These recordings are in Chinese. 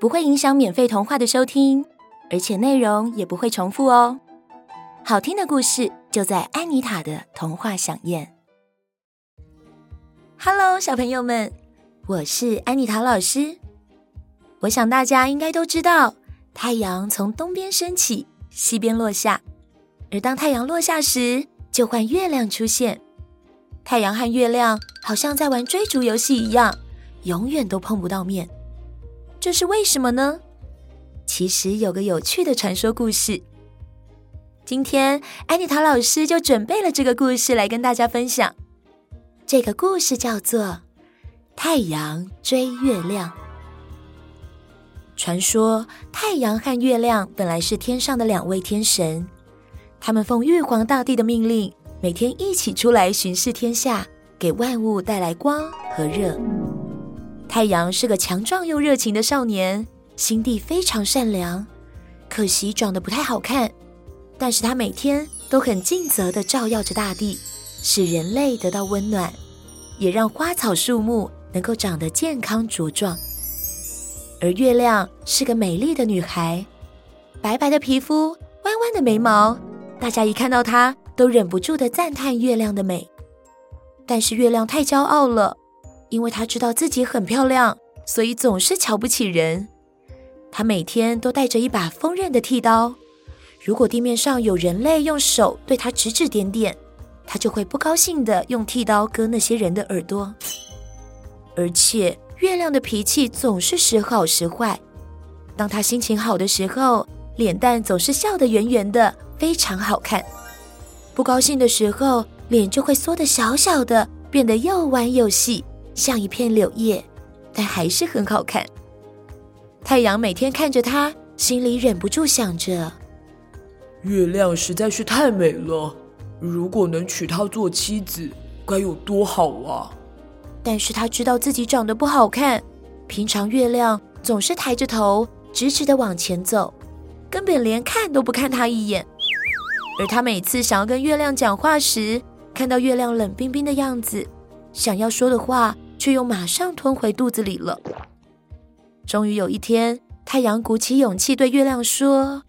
不会影响免费童话的收听，而且内容也不会重复哦。好听的故事就在安妮塔的童话饗宴。Hello，小朋友们，我是安妮塔老师。我想大家应该都知道，太阳从东边升起，西边落下，而当太阳落下时，就换月亮出现。太阳和月亮好像在玩追逐游戏一样，永远都碰不到面。这是为什么呢？其实有个有趣的传说故事。今天安妮塔老师就准备了这个故事来跟大家分享。这个故事叫做《太阳追月亮》。传说太阳和月亮本来是天上的两位天神，他们奉玉皇大帝的命令，每天一起出来巡视天下，给万物带来光和热。太阳是个强壮又热情的少年，心地非常善良，可惜长得不太好看。但是他每天都很尽责地照耀着大地，使人类得到温暖，也让花草树木能够长得健康茁壮。而月亮是个美丽的女孩，白白的皮肤，弯弯的眉毛，大家一看到她都忍不住地赞叹月亮的美。但是月亮太骄傲了。因为她知道自己很漂亮，所以总是瞧不起人。她每天都带着一把锋刃的剃刀，如果地面上有人类用手对她指指点点，她就会不高兴地用剃刀割那些人的耳朵。而且月亮的脾气总是时好时坏，当她心情好的时候，脸蛋总是笑得圆圆的，非常好看；不高兴的时候，脸就会缩得小小的，变得又弯又细。像一片柳叶，但还是很好看。太阳每天看着它，心里忍不住想着：月亮实在是太美了，如果能娶她做妻子，该有多好啊！但是他知道自己长得不好看，平常月亮总是抬着头，直直的往前走，根本连看都不看他一眼。而他每次想要跟月亮讲话时，看到月亮冷冰冰的样子，想要说的话。却又马上吞回肚子里了。终于有一天，太阳鼓起勇气对月亮说：“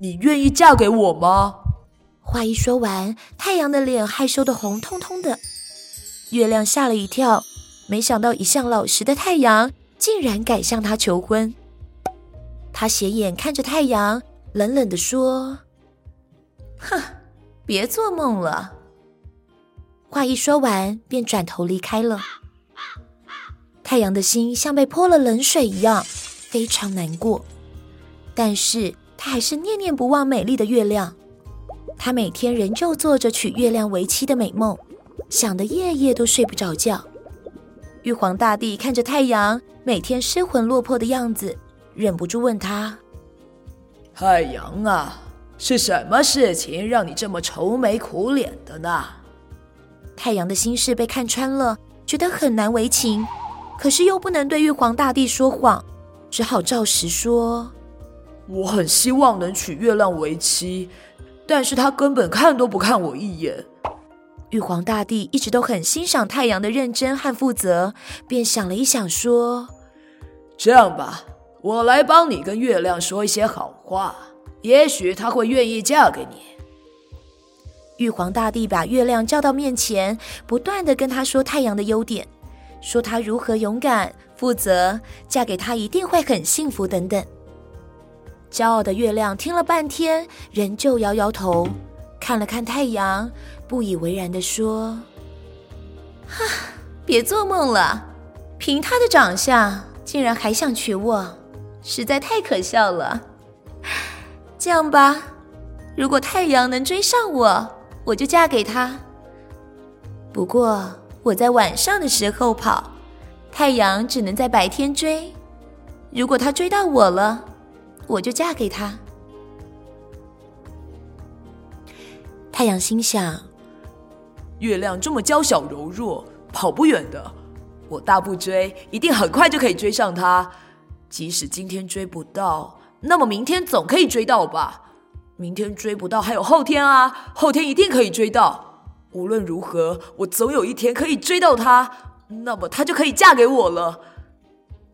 你愿意嫁给我吗？”话一说完，太阳的脸害羞的红彤彤的。月亮吓了一跳，没想到一向老实的太阳竟然敢向他求婚。他斜眼看着太阳，冷冷的说：“哼，别做梦了。”话一说完，便转头离开了。太阳的心像被泼了冷水一样，非常难过。但是他还是念念不忘美丽的月亮。他每天仍旧做着娶月亮为妻的美梦，想得夜夜都睡不着觉。玉皇大帝看着太阳每天失魂落魄的样子，忍不住问他：“太阳啊，是什么事情让你这么愁眉苦脸的呢？”太阳的心事被看穿了，觉得很难为情。可是又不能对玉皇大帝说谎，只好照实说：“我很希望能娶月亮为妻，但是他根本看都不看我一眼。”玉皇大帝一直都很欣赏太阳的认真和负责，便想了一想说：“这样吧，我来帮你跟月亮说一些好话，也许她会愿意嫁给你。”玉皇大帝把月亮叫到面前，不断的跟他说太阳的优点。说她如何勇敢、负责，嫁给他一定会很幸福等等。骄傲的月亮听了半天，仍旧摇摇头，看了看太阳，不以为然的说：“哈，别做梦了！凭他的长相，竟然还想娶我，实在太可笑了。这样吧，如果太阳能追上我，我就嫁给他。不过我在晚上的时候跑，太阳只能在白天追。如果他追到我了，我就嫁给他。太阳心想：月亮这么娇小柔弱，跑不远的。我大步追，一定很快就可以追上他。即使今天追不到，那么明天总可以追到吧？明天追不到，还有后天啊！后天一定可以追到。无论如何，我总有一天可以追到他，那么他就可以嫁给我了。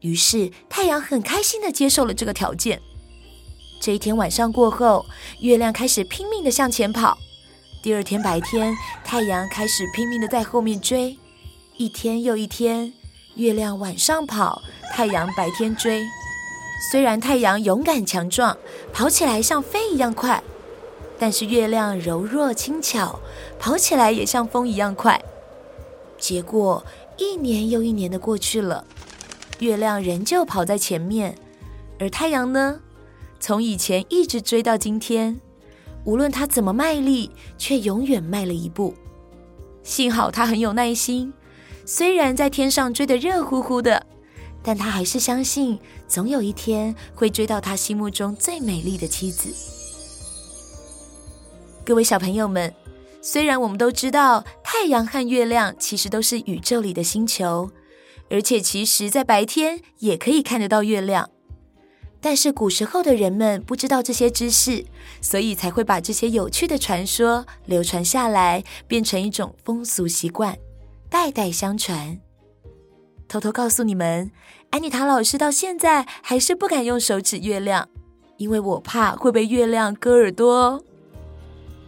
于是，太阳很开心的接受了这个条件。这一天晚上过后，月亮开始拼命的向前跑。第二天白天，太阳开始拼命的在后面追。一天又一天，月亮晚上跑，太阳白天追。虽然太阳勇敢强壮，跑起来像飞一样快，但是月亮柔弱轻巧，跑起来也像风一样快。结果一年又一年的过去了。月亮仍旧跑在前面，而太阳呢？从以前一直追到今天，无论他怎么卖力，却永远迈了一步。幸好他很有耐心，虽然在天上追得热乎乎的，但他还是相信，总有一天会追到他心目中最美丽的妻子。各位小朋友们，虽然我们都知道太阳和月亮其实都是宇宙里的星球。而且，其实，在白天也可以看得到月亮，但是古时候的人们不知道这些知识，所以才会把这些有趣的传说流传下来，变成一种风俗习惯，代代相传。偷偷告诉你们，安妮塔老师到现在还是不敢用手指月亮，因为我怕会被月亮割耳朵哦。